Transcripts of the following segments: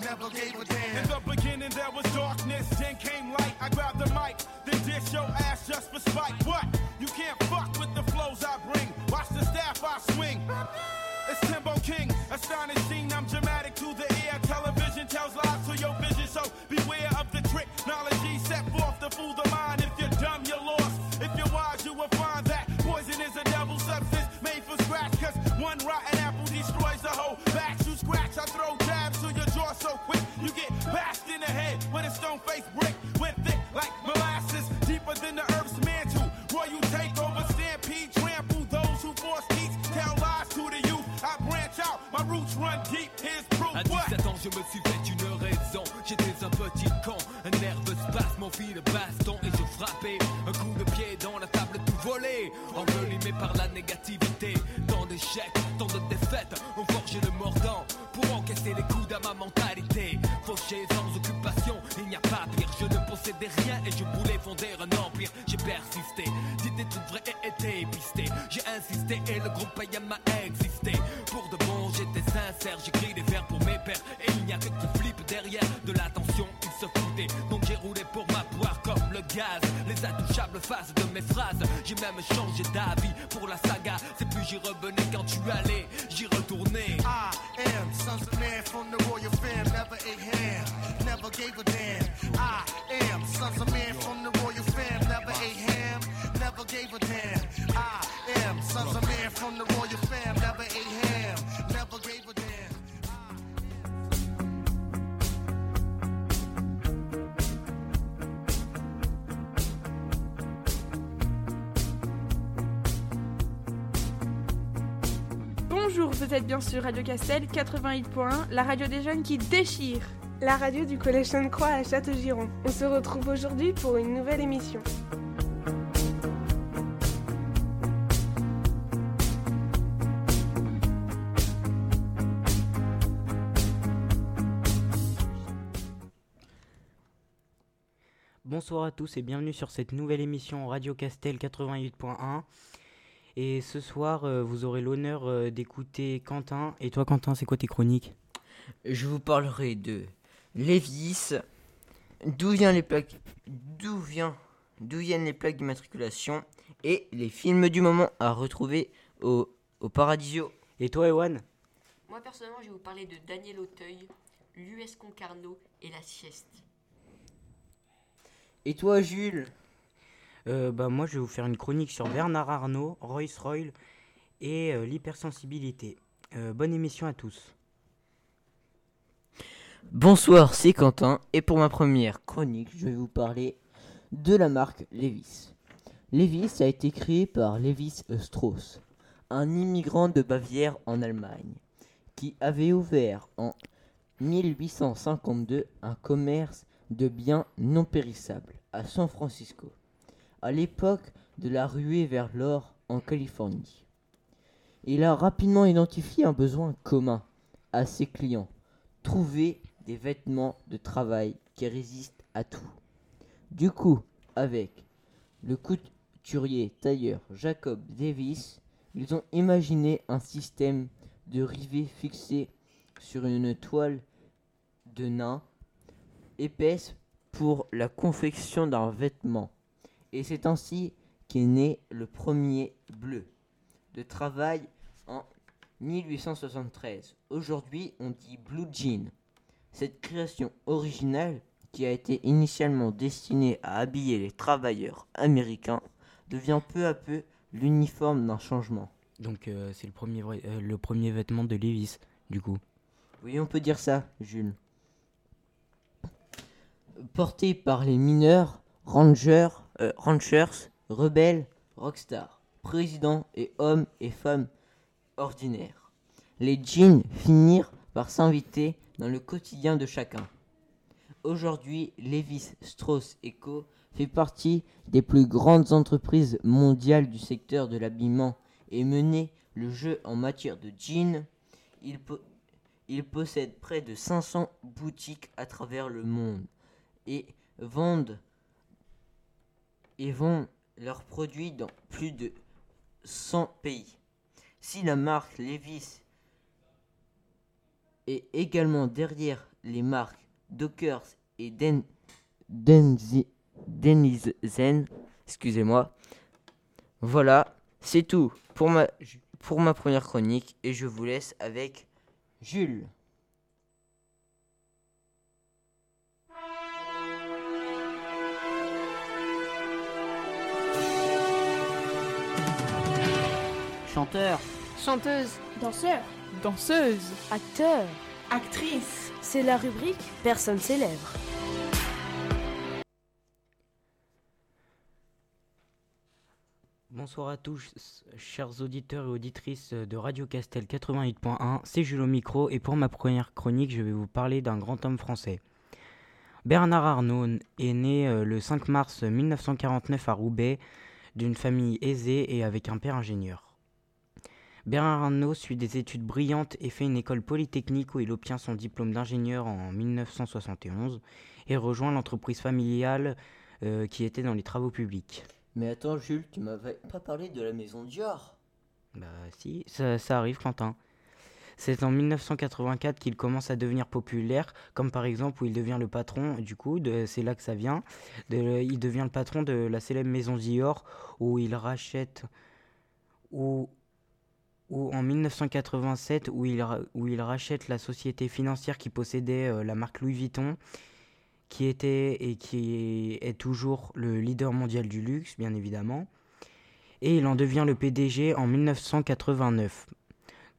never gave a damn. In the beginning there was darkness, then came light. I grabbed the mic, then dish your ass just for spite. What? You can't fuck with the flows I bring. Watch the staff I swing. It's Timbo King, astonishing. I'm dramatic Bonjour, vous êtes bien sur Radio Castel 88.1, la radio des jeunes qui déchire. La radio du Collège Sainte-Croix à Châteaugiron. On se retrouve aujourd'hui pour une nouvelle émission. Bonsoir à tous et bienvenue sur cette nouvelle émission Radio Castel 88.1. Et ce soir, euh, vous aurez l'honneur euh, d'écouter Quentin. Et toi, Quentin, c'est quoi tes chroniques? Je vous parlerai de Lévis, d'où vient les plaques, d'où vient, d'où viennent les plaques d'immatriculation et les films du moment à retrouver au, au Paradisio. Et toi, Ewan? Moi personnellement, je vais vous parler de Daniel Auteuil, l'US Concarneau et la sieste. Et toi, Jules? Euh, bah, Moi, je vais vous faire une chronique sur Bernard Arnault, Royce Royal et euh, l'hypersensibilité. Euh, bonne émission à tous. Bonsoir, c'est Quentin et pour ma première chronique, je vais vous parler de la marque Levis. Levis a été créé par Levis Strauss, un immigrant de Bavière en Allemagne, qui avait ouvert en 1852 un commerce de biens non périssables à San Francisco, à l'époque de la ruée vers l'or en Californie. Il a rapidement identifié un besoin commun à ses clients, trouver des vêtements de travail qui résistent à tout. Du coup, avec le couturier tailleur Jacob Davis, ils ont imaginé un système de rivets fixés sur une toile de nain épaisse pour la confection d'un vêtement. Et c'est ainsi qu'est né le premier bleu de travail en 1873. Aujourd'hui, on dit blue jean. Cette création originale, qui a été initialement destinée à habiller les travailleurs américains, devient peu à peu l'uniforme d'un changement. Donc, euh, c'est le, premier vrai- euh, le premier vêtement de Levis, du coup. Oui, on peut dire ça, Jules. Porté par les mineurs, rangers, euh, ranchers, rebelles, rockstars, présidents et hommes et femmes ordinaires. Les jeans finirent par s'inviter dans le quotidien de chacun. Aujourd'hui, Levis Strauss Co fait partie des plus grandes entreprises mondiales du secteur de l'habillement et mener le jeu en matière de jeans. Il possède près de 500 boutiques à travers le monde et vendent et vendent leurs produits dans plus de 100 pays. Si la marque Levis est également derrière les marques Dockers et Den, Denzi- Denizen. Excusez-moi. Voilà, c'est tout pour ma, pour ma première chronique et je vous laisse avec Jules. Chanteur, Chanteuse, danseur, Danseuse, acteur. actrice. C'est la rubrique Personne célèbre. bonsoir à tous, chers auditeurs et auditrices de Radio Castel 88.1. C'est Jules au micro et pour ma première chronique, je vais vous parler d'un grand homme français. Bernard Arnault est né euh, le 5 mars 1949 à Roubaix d'une famille aisée et avec un père ingénieur. Bernard Arnault suit des études brillantes et fait une école polytechnique où il obtient son diplôme d'ingénieur en 1971 et rejoint l'entreprise familiale euh, qui était dans les travaux publics. Mais attends Jules, tu m'avais pas parlé de la maison Dior. Bah si, ça, ça arrive Quentin. C'est en 1984 qu'il commence à devenir populaire, comme par exemple où il devient le patron, du coup, c'est là que ça vient, de- il devient le patron de la célèbre maison Dior, où il rachète, où, où en 1987, où il, ra- où il rachète la société financière qui possédait euh, la marque Louis Vuitton, qui était et qui est toujours le leader mondial du luxe, bien évidemment et il en devient le PDG en 1989.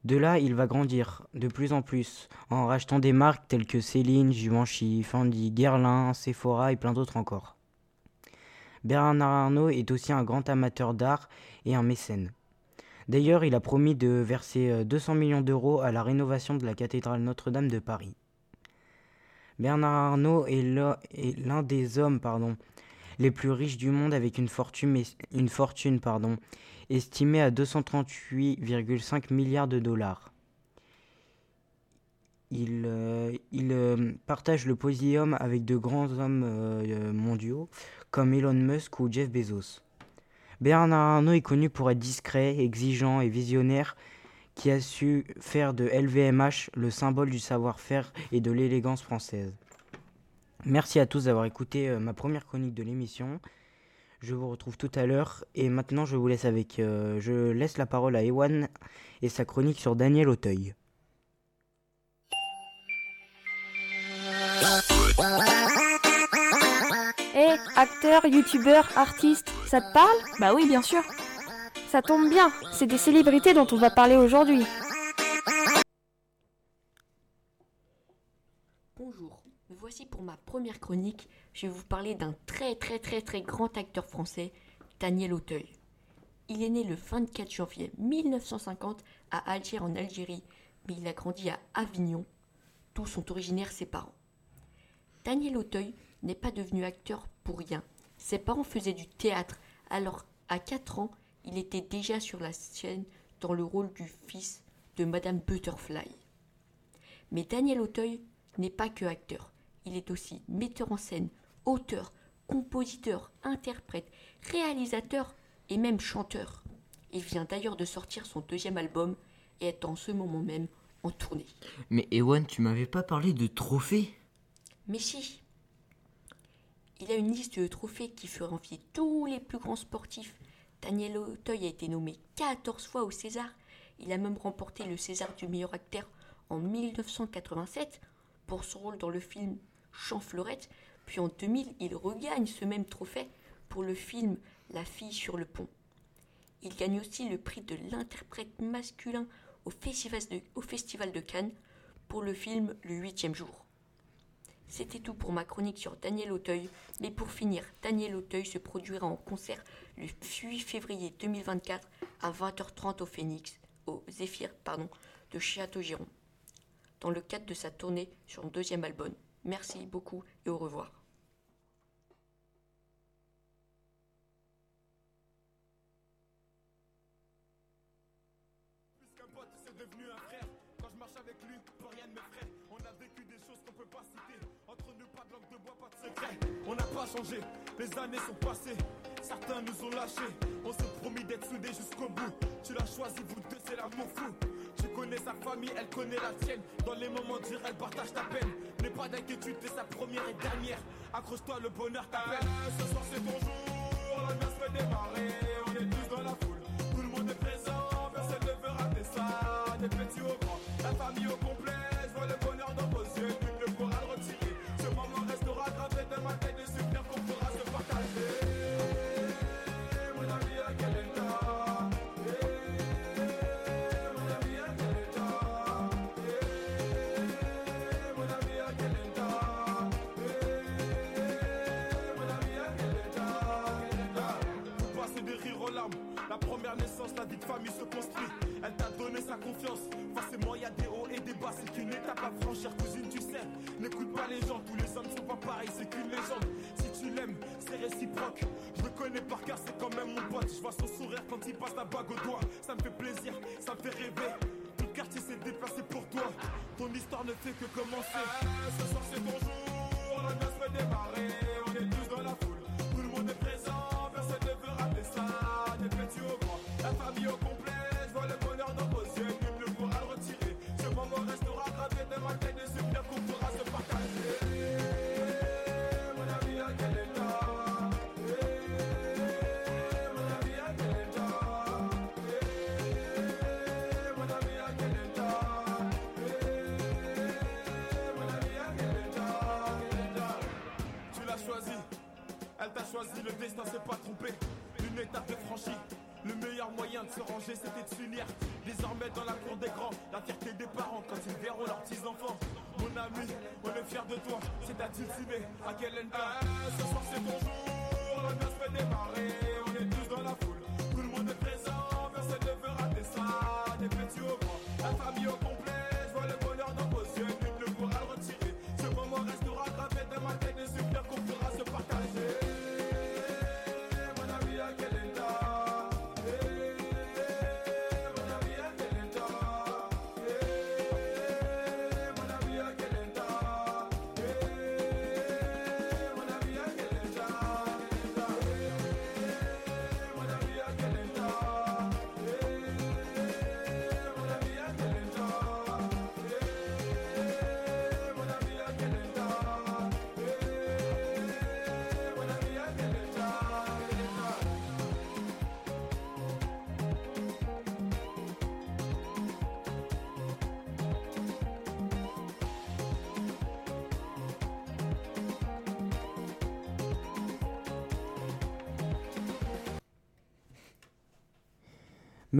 De là, il va grandir de plus en plus en rachetant des marques telles que Céline, Givenchy, Fendi, Guerlain, Sephora et plein d'autres encore. Bernard Arnault est aussi un grand amateur d'art et un mécène. D'ailleurs, il a promis de verser euh, 200 millions d'euros à la rénovation de la cathédrale Notre-Dame de Paris. Bernard Arnault est l'un des hommes pardon, les plus riches du monde avec une fortune, estimée à 238,5 milliards de dollars. Il, euh, euh, partage le podium avec de grands hommes euh, euh, mondiaux comme Elon Musk ou Jeff Bezos. Bernard Arnault est connu pour être discret, exigeant et visionnaire qui a su faire de LVMH le symbole du savoir-faire et de l'élégance française. Merci à tous d'avoir écouté euh, ma première chronique de l'émission. Je vous retrouve tout à l'heure et maintenant je vous laisse avec euh, je laisse la parole à Ewan et sa chronique sur Daniel Auteuil. Eh, acteur, youtubeur, artiste, ça te parle Bah oui, bien sûr. Ça tombe bien, c'est des célébrités dont on va parler aujourd'hui. Bonjour, me voici pour ma première chronique. Je vais vous parler d'un très très très très grand acteur français, Daniel Auteuil. Il est né le 24 janvier 1950 à Alger en Algérie, mais il a grandi à Avignon, d'où sont originaires ses parents. Daniel Auteuil n'est pas devenu acteur pour rien. Ses parents faisaient du théâtre, alors à 4 ans, il était déjà sur la scène dans le rôle du fils de Madame Butterfly. Mais Daniel Auteuil n'est pas que acteur, il est aussi metteur en scène, auteur, compositeur, interprète, réalisateur et même chanteur. Il vient d'ailleurs de sortir son deuxième album et est en ce moment même en tournée. Mais Ewan, tu m'avais pas parlé de trophées? Mais si Il a une liste de trophées qui ferait envier tous les plus grands sportifs. Daniel Auteuil a été nommé 14 fois au César. Il a même remporté le César du meilleur acteur en 1987 pour son rôle dans le film Champfleurette. Puis en 2000, il regagne ce même trophée pour le film La fille sur le pont. Il gagne aussi le prix de l'interprète masculin au Festival de Cannes pour le film Le huitième jour. C'était tout pour ma chronique sur Daniel Auteuil. Mais pour finir, Daniel Auteuil se produira en concert le 8 février 2024 à 20h30 au Phoenix, au Zéphyr, pardon, de Château-Giron, dans le cadre de sa tournée sur son deuxième album. Merci beaucoup et au revoir. Marche avec lui, plus rien ne On a vécu des choses qu'on peut pas citer. Entre nous pas de langue de bois, pas de secret. On n'a pas changé, les années sont passées. Certains nous ont lâchés. On s'est promis d'être soudés jusqu'au bout. Tu l'as choisi, vous deux c'est l'amour fou. Tu connais sa famille, elle connaît la tienne. Dans les moments durs, elle partage ta peine. N'aie pas d'inquiétude, t'es sa première et dernière. Accroche-toi, le bonheur t'appelle. ce soir c'est ton jour, la se fait démarrer. On est tous dans la foule, tout le monde est présent. Personne ne veut rater ça. Des petits au la famille au complet. Je vois le bonheur dans vos yeux, nul ne pourra le retirer. Ce moment restera gravé dans ma tête, des souvenirs qu'on pourra se partager. Mon ami, à quel état? Eh, Mon ami, à quel état? Eh, Mon ami, à quel état? Eh, Mon ami, à quel état? Vous passez des rires larmes. La première naissance, la de famille se construit. Elle t'a donné sa confiance. Forcément, y a des hauts et des bas. C'est qu'une étape à franchir, cousine, tu sais. N'écoute pas les gens, tous les hommes sont pas pareils. C'est qu'une légende. Si tu l'aimes, c'est réciproque. Je le connais par cœur, c'est quand même mon pote. Je vois son sourire quand il passe la bague au doigt. Ça me fait plaisir, ça me fait rêver. Le quartier s'est déplacé pour toi. Ton histoire ne fait que commencer. ce soir, c'est ton jour. La noce fait démarrer. Choisi, le destin s'est pas trompé. Une étape est franchie. Le meilleur moyen de se ranger, c'était de s'unir. Désormais, dans la cour des grands, la fierté des parents quand ils verront leurs petits-enfants. Mon ami, on est fiers de toi, c'est à Dulciné, à Kelenka. ce soir, c'est ton jour, la.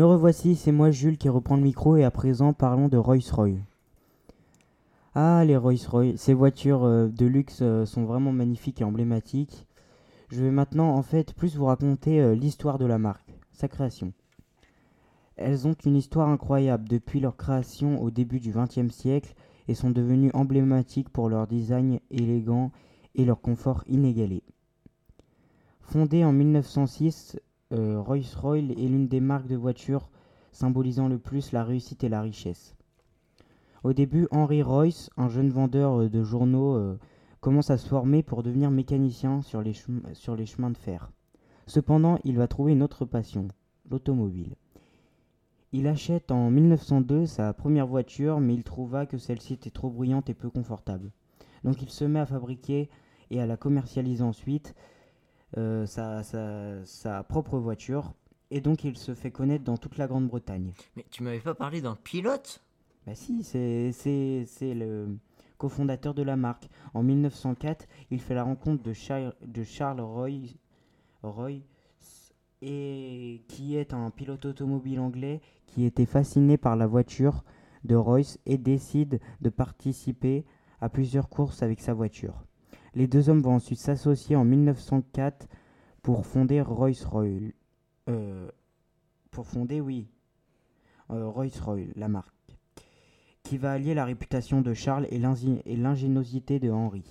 Me revoici, c'est moi Jules qui reprend le micro et à présent parlons de Rolls-Royce. Ah, les Rolls-Royce, ces voitures euh, de luxe euh, sont vraiment magnifiques et emblématiques. Je vais maintenant en fait plus vous raconter euh, l'histoire de la marque, sa création. Elles ont une histoire incroyable depuis leur création au début du XXe siècle et sont devenues emblématiques pour leur design élégant et leur confort inégalé. Fondée en 1906, euh, Rolls-Royce est l'une des marques de voitures symbolisant le plus la réussite et la richesse. Au début, Henry Royce, un jeune vendeur euh, de journaux, euh, commence à se former pour devenir mécanicien sur les, chem- sur les chemins de fer. Cependant, il va trouver une autre passion, l'automobile. Il achète en 1902 sa première voiture, mais il trouva que celle-ci était trop bruyante et peu confortable. Donc il se met à fabriquer et à la commercialiser ensuite euh, sa, sa- sa propre voiture, et donc il se fait connaître dans toute la Grande-Bretagne. Mais tu m'avais pas parlé d'un pilote? Bah si, c'est le cofondateur de la marque. En 1904, il fait la rencontre de, Char- de Charles Roy, Roy et qui est un pilote automobile anglais qui était fasciné par la voiture de Royce et décide de participer à plusieurs courses avec sa voiture. Les deux hommes vont ensuite s'associer en 1904 pour fonder Rolls-Royce. Euh, pour fonder, oui, euh, Rolls-Royce, la marque qui va allier la réputation de Charles et l'ingé- et l'ingéniosité de Henry.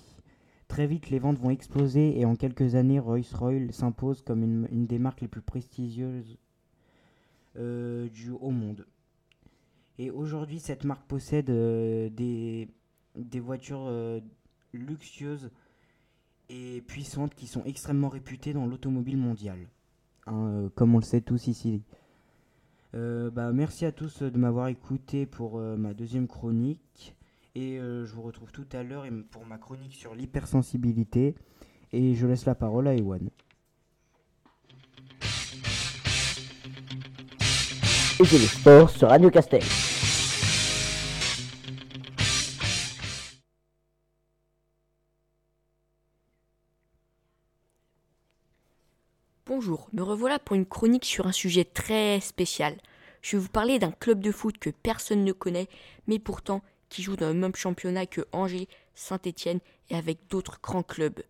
Très vite, les ventes vont exploser et en quelques années, Rolls-Royce s'impose comme une, des marques les plus prestigieuses euh, du, au monde. Et aujourd'hui, cette marque possède euh, des, des voitures euh, luxueuses et puissantes qui sont extrêmement réputées dans l'automobile mondiale. Hein, euh, comme on le sait tous ici. Euh, bah, merci à tous euh, de m'avoir écouté pour ma deuxième chronique. Et je vous retrouve tout à l'heure pour ma chronique sur l'hypersensibilité. Et je laisse la parole à Ewan. Et c'est le sport sur Radio Castel. Bonjour, me revoilà pour une chronique sur un sujet très spécial. Je vais vous parler d'un club de foot que personne ne connaît, mais pourtant qui joue dans le même championnat que Angers, Saint-Étienne et avec d'autres grands clubs.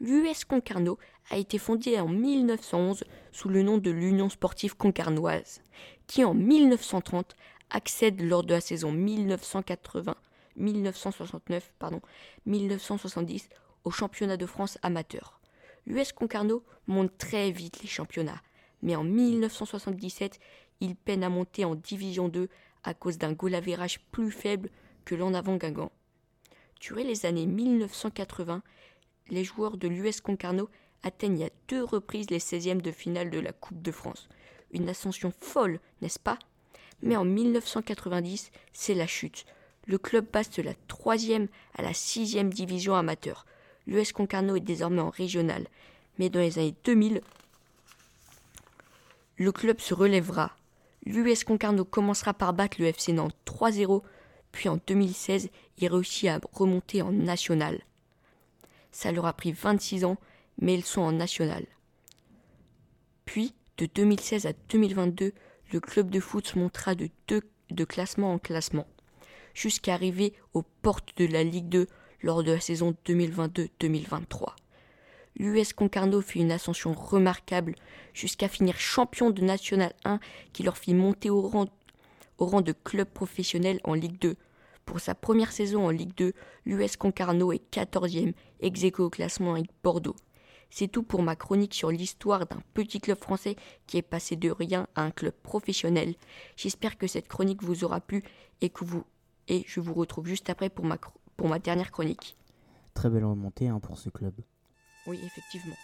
L'US Concarneau a été fondé en 1911 sous le nom de l'Union sportive concarnoise, qui en 1930 accède lors de la saison 1980 1969 pardon 1970 au championnat de France amateur. L'US Concarneau monte très vite les championnats, mais en 1977, il peine à monter en Division 2 à cause d'un goal average plus faible que l'en avant Guingamp. Durant les années 1980, les joueurs de l'US Concarneau atteignent à deux reprises les 16e de finale de la Coupe de France. Une ascension folle, n'est-ce pas? Mais en 1990, c'est la chute. Le club passe de la 3e à la 6e division amateur. L'US Concarneau est désormais en régional. Mais dans les années 2000, le club se relèvera. L'US Concarneau commencera par battre le FC Nantes 3-0, puis en 2016, il réussit à remonter en national. Ça leur a pris 26 ans, mais ils sont en national. Puis, de 2016 à 2022, le club de foot se montera de, classement en classement, jusqu'à arriver aux portes de la Ligue 2 lors de la saison 2022-2023. L'US Concarneau fit une ascension remarquable jusqu'à finir champion de National 1 qui leur fit monter au rang, de club professionnel en Ligue 2. Pour sa première saison en Ligue 2, l'US Concarneau est 14e, ex au classement avec Bordeaux. C'est tout pour ma chronique sur l'histoire d'un petit club français qui est passé de rien à un club professionnel. J'espère que cette chronique vous aura plu et que vous et je vous retrouve juste après pour ma, cro- pour ma dernière chronique. Très belle remontée hein, pour ce club. Oui, effectivement.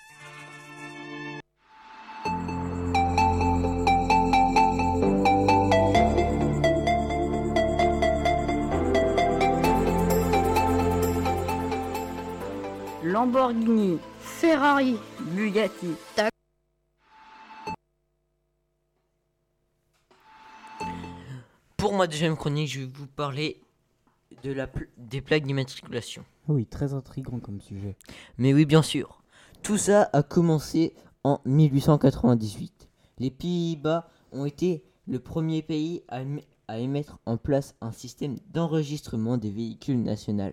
Lamborghini, Ferrari, Bugatti. Pour ma deuxième chronique, je vais vous parler de la pl- des plaques d'immatriculation. Oui, très intriguant comme sujet. Mais oui, bien sûr. Tout ça a commencé en 1898. Les Pays-Bas ont été le premier pays à, à émettre en place un système d'enregistrement des véhicules nationaux.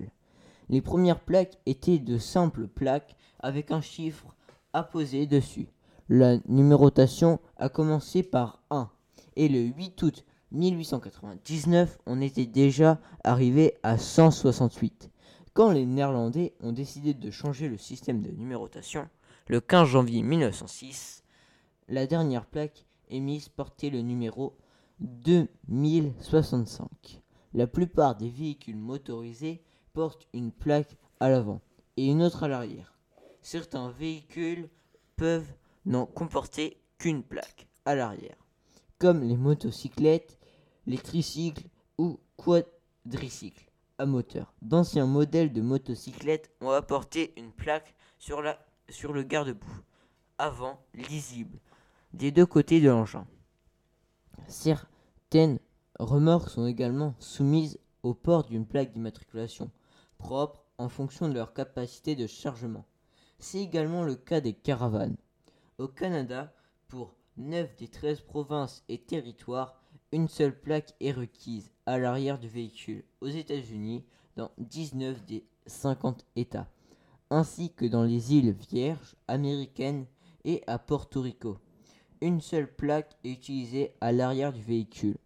Les premières plaques étaient de simples plaques avec un chiffre apposé dessus. La numérotation a commencé par 1 et le 8 août 1899, on était déjà arrivé à 168. Quand les Néerlandais ont décidé de changer le système de numérotation, le 15 janvier 1906, la dernière plaque émise portait le numéro 2065. La plupart des véhicules motorisés portent une plaque à l'avant et une autre à l'arrière. Certains véhicules peuvent n'en comporter qu'une plaque à l'arrière, comme les motocyclettes, les tricycles ou quadricycles à moteur. D'anciens modèles de motocyclettes ont apporté une plaque sur, le garde-boue, avant lisible, des deux côtés de l'engin. Certaines remorques sont également soumises au port d'une plaque d'immatriculation propre en fonction de leur capacité de chargement. C'est également le cas des caravanes. Au Canada, pour 9 des 13 provinces et territoires, une seule plaque est requise à l'arrière du véhicule. Aux États-Unis, dans 19 des 50 États, ainsi que dans les îles Vierges américaines et à Porto Rico. Une seule plaque est utilisée à l'arrière du véhicule.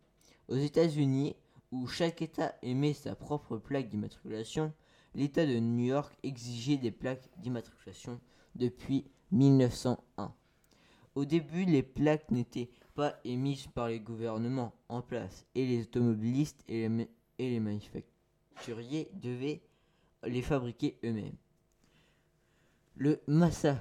Aux États-Unis, où chaque État émet sa propre plaque d'immatriculation, l'État de New York exigeait des plaques d'immatriculation depuis 1901. Au début, les plaques n'étaient pas émises par les gouvernements en place et les automobilistes et les, et les manufacturiers devaient les fabriquer eux-mêmes. Le, Massa,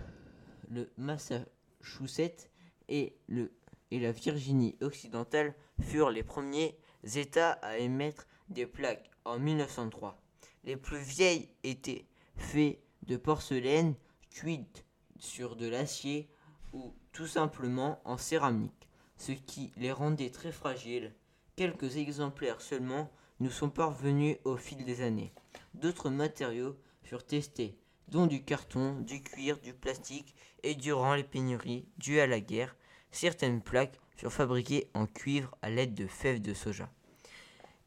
le Massachusetts et, le, et la Virginie occidentale furent les premiers États à émettre des plaques en 1903. Les plus vieilles étaient faites de porcelaine cuite sur de l'acier ou tout simplement en céramique, ce qui les rendait très fragiles. Quelques exemplaires seulement nous sont parvenus au fil des années. D'autres matériaux furent testés, dont du carton, du cuir, du plastique, et durant les pénuries dues à la guerre, certaines plaques furent fabriquées en cuivre à l'aide de fèves de soja.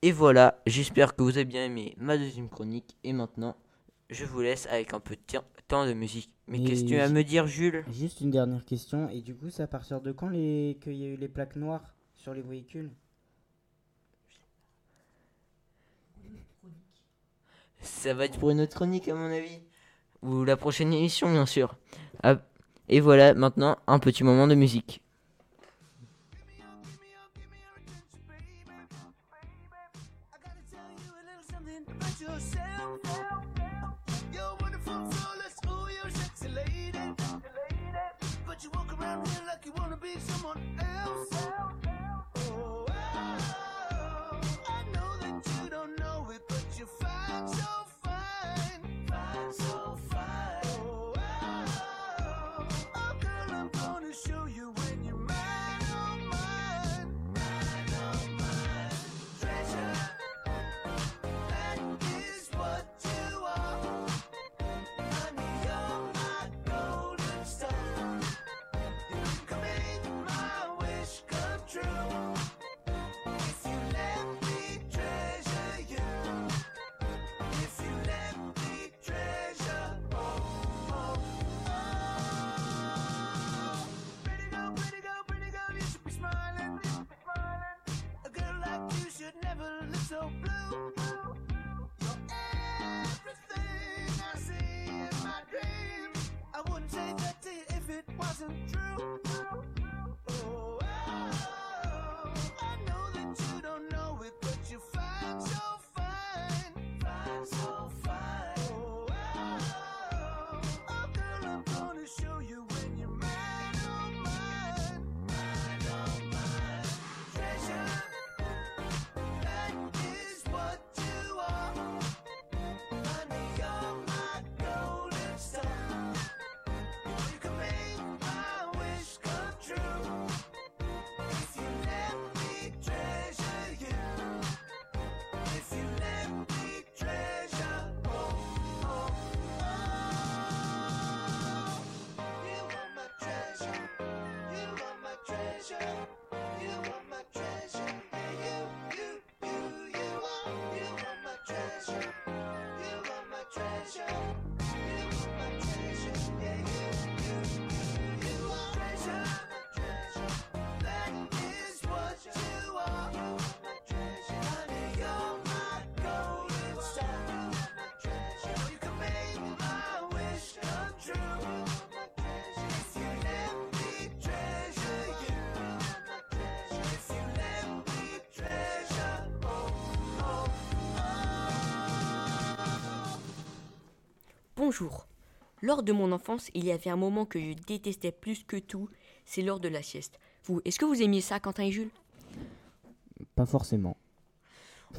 Et voilà, j'espère que vous avez bien aimé ma deuxième chronique, et maintenant, je vous laisse avec un peu de ti- temps de musique. Mais Et qu'est-ce que tu as à me dire, Jules? Juste une dernière question. Et du coup, c'est à partir de quand les... qu'il y a eu les plaques noires sur les véhicules? Ça va être pour une autre chronique, à mon avis. Ou la prochaine émission, bien sûr. Ah, et voilà, maintenant, un petit moment de musique. Bonjour. Lors de mon enfance, il y avait un moment que je détestais plus que tout, c'est l'heure de la sieste. Vous, est-ce que vous aimiez ça, Quentin et Jules? Pas forcément.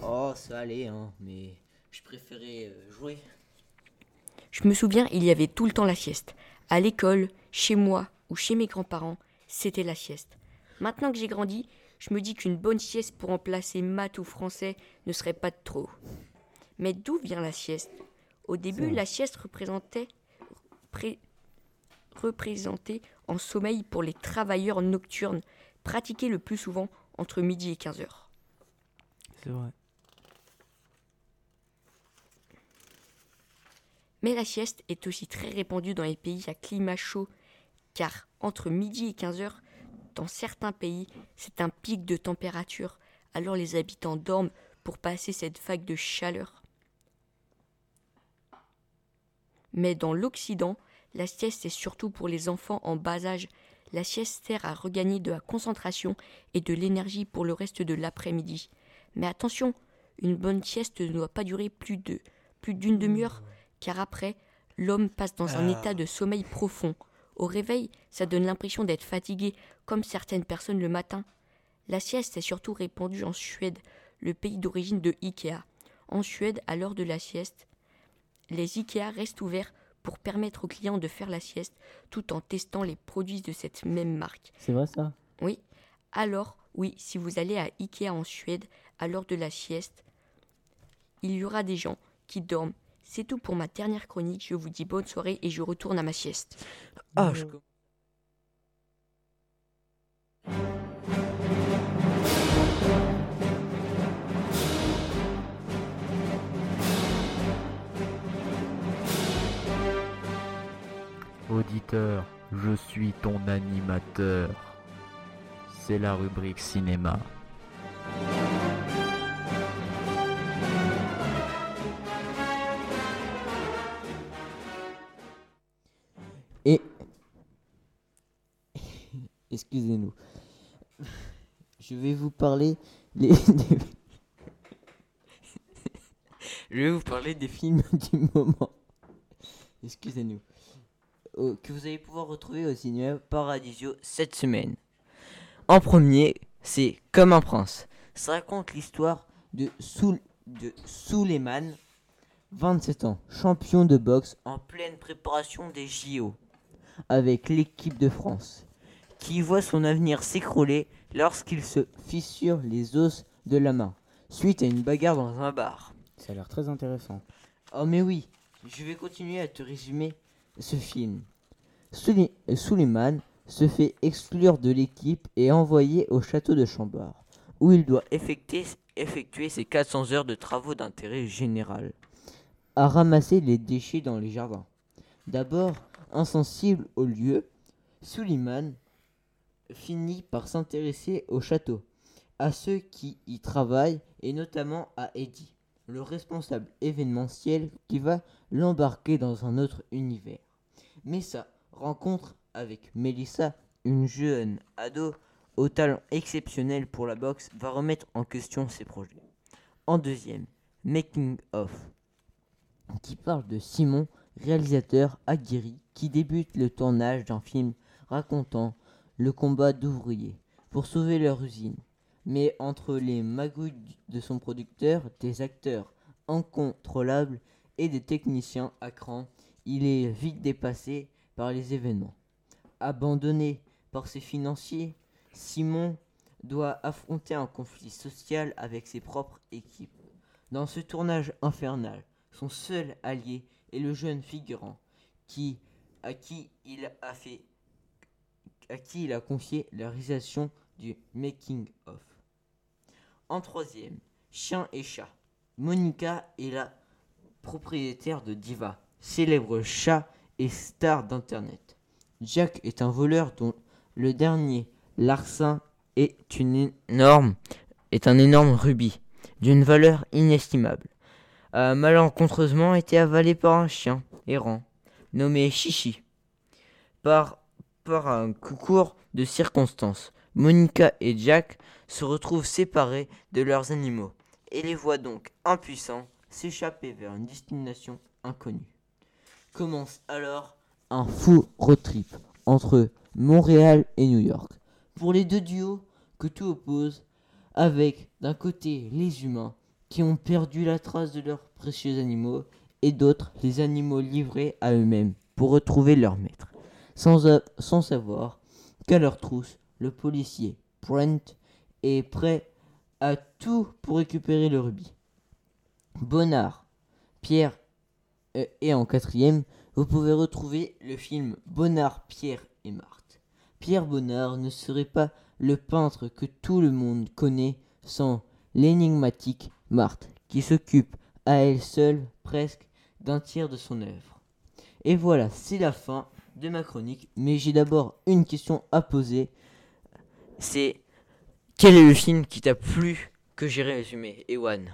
Oh, ça allait, hein, mais je préférais euh, jouer. Je me souviens, il y avait tout le temps la sieste. À l'école, chez moi ou chez mes grands-parents, c'était la sieste. Maintenant que j'ai grandi, je me dis qu'une bonne sieste pour remplacer maths ou français ne serait pas de trop. Mais d'où vient la sieste? Au début, la sieste représentait, pré- représentait en sommeil pour les travailleurs nocturnes, pratiquée le plus souvent entre midi et 15 heures. C'est vrai. Mais la sieste est aussi très répandue dans les pays à climat chaud, car entre midi et 15 heures, dans certains pays, c'est un pic de température, alors les habitants dorment pour passer cette vague de chaleur. Mais dans l'Occident, la sieste est surtout pour les enfants en bas âge. La sieste sert à regagner de la concentration et de l'énergie pour le reste de l'après-midi. Mais attention, une bonne sieste ne doit pas durer plus de plus d'une demi-heure, car après, l'homme passe dans un état de sommeil profond. Au réveil, ça donne l'impression d'être fatigué, comme certaines personnes le matin. La sieste est surtout répandue en Suède, le pays d'origine de Ikea. En Suède, à l'heure de la sieste, les IKEA restent ouverts pour permettre aux clients de faire la sieste tout en testant les produits de cette même marque. C'est vrai ça? Oui. Alors, oui, si vous allez à IKEA en Suède à l'heure de la sieste, il y aura des gens qui dorment. C'est tout pour ma dernière chronique. Je vous dis bonne soirée et je retourne à ma sieste. Ah, je... Auditeur, je suis ton animateur. C'est la rubrique cinéma. Et... Excusez-nous. Je vais vous parler les... Je vais vous parler des films du moment. Excusez-nous. Euh, que vous allez pouvoir retrouver au cinéma Paradisio cette semaine. En premier, c'est Comme un prince. Ça raconte l'histoire de, Soul... de Suleiman, 27 ans, champion de boxe en pleine préparation des JO avec l'équipe de France, qui voit son avenir s'écrouler lorsqu'il se fissure les os de la main, suite à une bagarre dans un bar. Ça a l'air très intéressant. Oh mais oui, je vais continuer à te résumer ce film. Suleiman se fait exclure de l'équipe et envoyé au château de Chambord, où il doit effectuer, effectuer ses 400 heures de travaux d'intérêt général, à ramasser les déchets dans les jardins. D'abord, insensible au lieu, Suleiman finit par s'intéresser au château, à ceux qui y travaillent et notamment à Eddie, le responsable événementiel qui va l'embarquer dans un autre univers. Mais sa rencontre avec Melissa, une jeune ado au talent exceptionnel pour la boxe, va remettre en question ses projets. En deuxième, Making of, qui parle de Simon, réalisateur aguerri, qui débute le tournage d'un film racontant le combat d'ouvriers pour sauver leur usine. Mais entre les magouilles de son producteur, des acteurs incontrôlables et des techniciens à cran, il est vite dépassé par les événements. Abandonné par ses financiers, Simon doit affronter un conflit social avec ses propres équipes. Dans ce tournage infernal, son seul allié est le jeune figurant à qui il a à qui il a confié la réalisation du making of. En troisième, Chien et chat. Monica est la propriétaire de Diva, célèbre chat et star d'internet. Jack est un voleur dont le dernier larcin est un énorme rubis d'une valeur inestimable. A malencontreusement été avalé par un chien errant nommé Chichi. Par par un concours de circonstances, Monica et Jack se retrouvent séparés de leurs animaux et les voient donc impuissants s'échapper vers une destination inconnue. Commence alors un fou road trip entre Montréal et New York pour les deux duos que tout oppose, avec d'un côté les humains qui ont perdu la trace de leurs précieux animaux et d'autres les animaux livrés à eux-mêmes pour retrouver leur maître sans, a- sans savoir qu'à leur trousse, le policier Brent est prêt à tout pour récupérer le rubis. Bonnard, Pierre euh, et en quatrième, vous pouvez retrouver le film Bonnard, Pierre et Marthe. Pierre Bonnard ne serait pas le peintre que tout le monde connaît sans l'énigmatique Marthe, qui s'occupe à elle seule presque d'un tiers de son œuvre. Et voilà, c'est la fin de ma chronique, mais j'ai d'abord une question à poser. C'est quel est le film qui t'a plu que j'ai résumé, Ewan?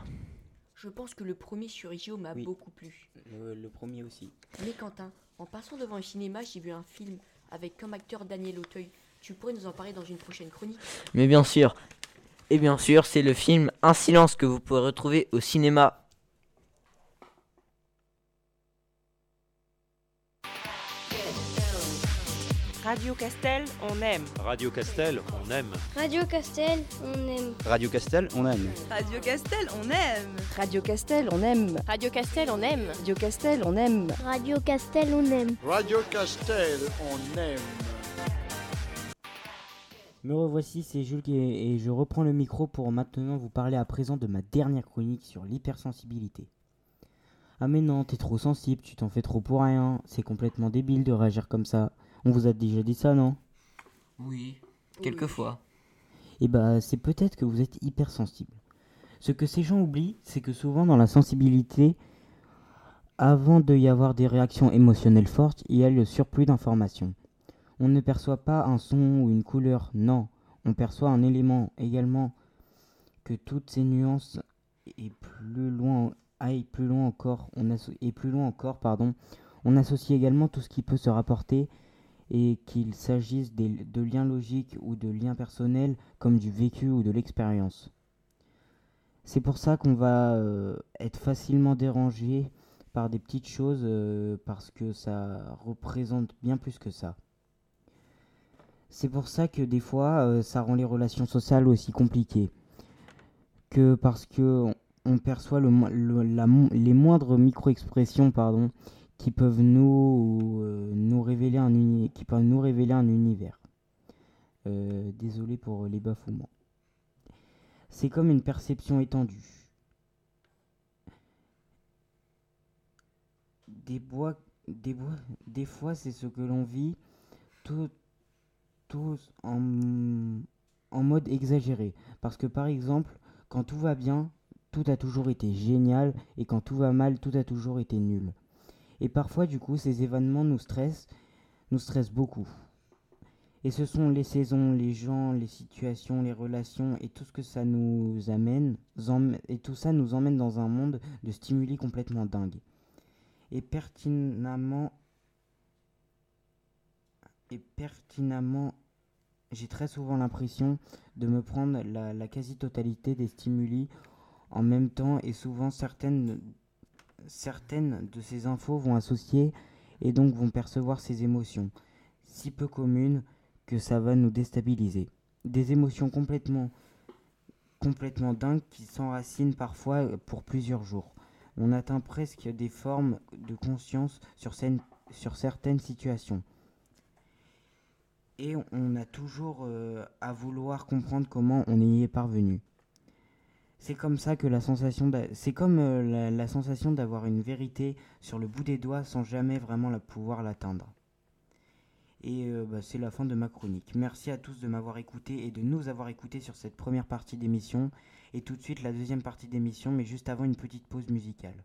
Je pense que le premier sur Igio m'a Oui. beaucoup plu. Le, le premier aussi. Mais Quentin, en passant devant un cinéma, j'ai vu un film avec comme acteur Daniel Auteuil. Tu pourrais nous en parler dans une prochaine chronique? Mais bien sûr, et bien sûr, c'est le film Un silence que vous pourrez retrouver au cinéma. Radio Castel, on aime. Radio Castel, on aime. Radio Castel, on aime. Radio Castel, on aime. Radio Castel, on aime. Radio Castel, on aime. Radio Castel, on aime. Radio Castel, on aime. Radio Castel, on aime. Radio Castel, on aime. Me revoici, c'est Jules et je reprends le micro pour maintenant vous parler à présent de ma dernière chronique sur l'hypersensibilité. Ah mais non, t'es trop sensible, tu t'en fais trop pour rien, c'est complètement débile de réagir comme ça. On vous a déjà dit ça, non? Oui, quelquefois. Et eh bah c'est peut-être que vous êtes hypersensible. Ce que ces gens oublient, c'est que souvent dans la sensibilité, avant de y avoir des réactions émotionnelles fortes, il y a le surplus d'informations. On ne perçoit pas un son ou une couleur, non, on perçoit un élément également que toutes ces nuances et plus loin aille plus loin encore, on et plus loin encore, pardon, on associe également tout ce qui peut se rapporter et qu'il s'agisse de liens logiques ou de liens personnels comme du vécu ou de l'expérience. C'est pour ça qu'on va euh, être facilement dérangé par des petites choses euh, parce que ça représente bien plus que ça. C'est pour ça que des fois euh, ça rend les relations sociales aussi compliquées. Que parce que on perçoit le, les moindres micro-expressions pardon, qui peuvent nous, euh, nous révéler un qui peuvent nous révéler un univers. Euh, désolé pour les bafouements. C'est comme une perception étendue. Des bois, des bois, des fois c'est ce que l'on vit, tout, tout en, en mode exagéré. Parce que par exemple, quand tout va bien, tout a toujours été génial et quand tout va mal, tout a toujours été nul. Et parfois, du coup, ces événements nous stressent, nous stressent beaucoup. Et ce sont les saisons, les gens, les situations, les relations et tout ce que ça nous amène, et tout ça nous emmène dans un monde de stimuli complètement dingue. Et pertinemment, et pertinemment, j'ai très souvent l'impression de me prendre la, la quasi-totalité des stimuli en même temps et souvent certaines, certaines de ces infos vont associer et donc vont percevoir ces émotions, si peu communes que ça va nous déstabiliser. Des émotions complètement, complètement dingues qui s'enracinent parfois pour plusieurs jours. On atteint presque des formes de conscience sur, sur certaines situations. Et on a toujours euh, à vouloir comprendre comment on y est parvenu. C'est comme ça que la sensation, c'est comme euh, la, sensation d'avoir une vérité sur le bout des doigts sans jamais vraiment la pouvoir l'atteindre. Et euh, bah, c'est la fin de ma chronique. Merci à tous de m'avoir écouté et de nous avoir écouté sur cette première partie d'émission. Et tout de suite la deuxième partie d'émission, mais juste avant une petite pause musicale.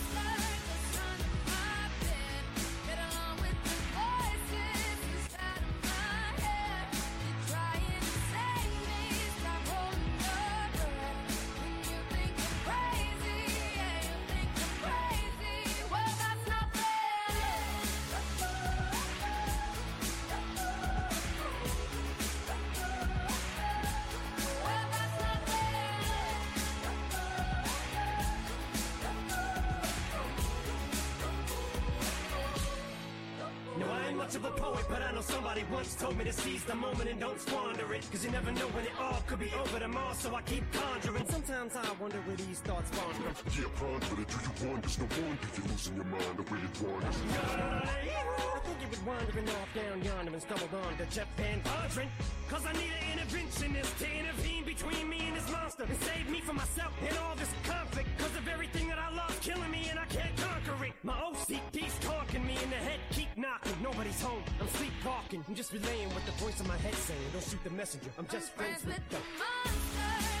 So I keep conjuring. Sometimes I wonder where these thoughts spawn from. Yeah, ponder it. Do you wonder? There's no wonder you're losing your mind the way it wanders. I think you was wandering off down yonder and stumbled on to Jeff Van Vondren. Cause I need an interventionist to intervene between me and this monster and save me from myself and all this conflict. Cause of everything that I love killing me and I can't conquer it. My OCD's talking me in the head, keep knocking. Nobody's home. I'm sleepwalking. I'm just relaying what the voice in my head saying. Don't shoot the messenger. I'm just friends with the Call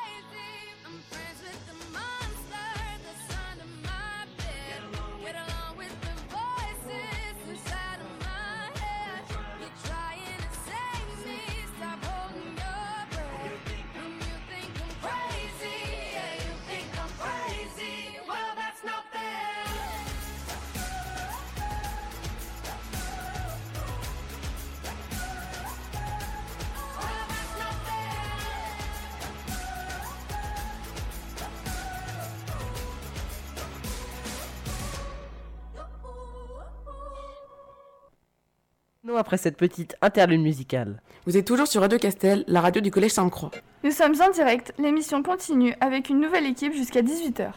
Après cette petite interlude musicale. Vous êtes toujours sur Radio Castel, la radio du Collège Sainte-Croix. Nous sommes en direct, l'émission continue avec une nouvelle équipe jusqu'à 18h.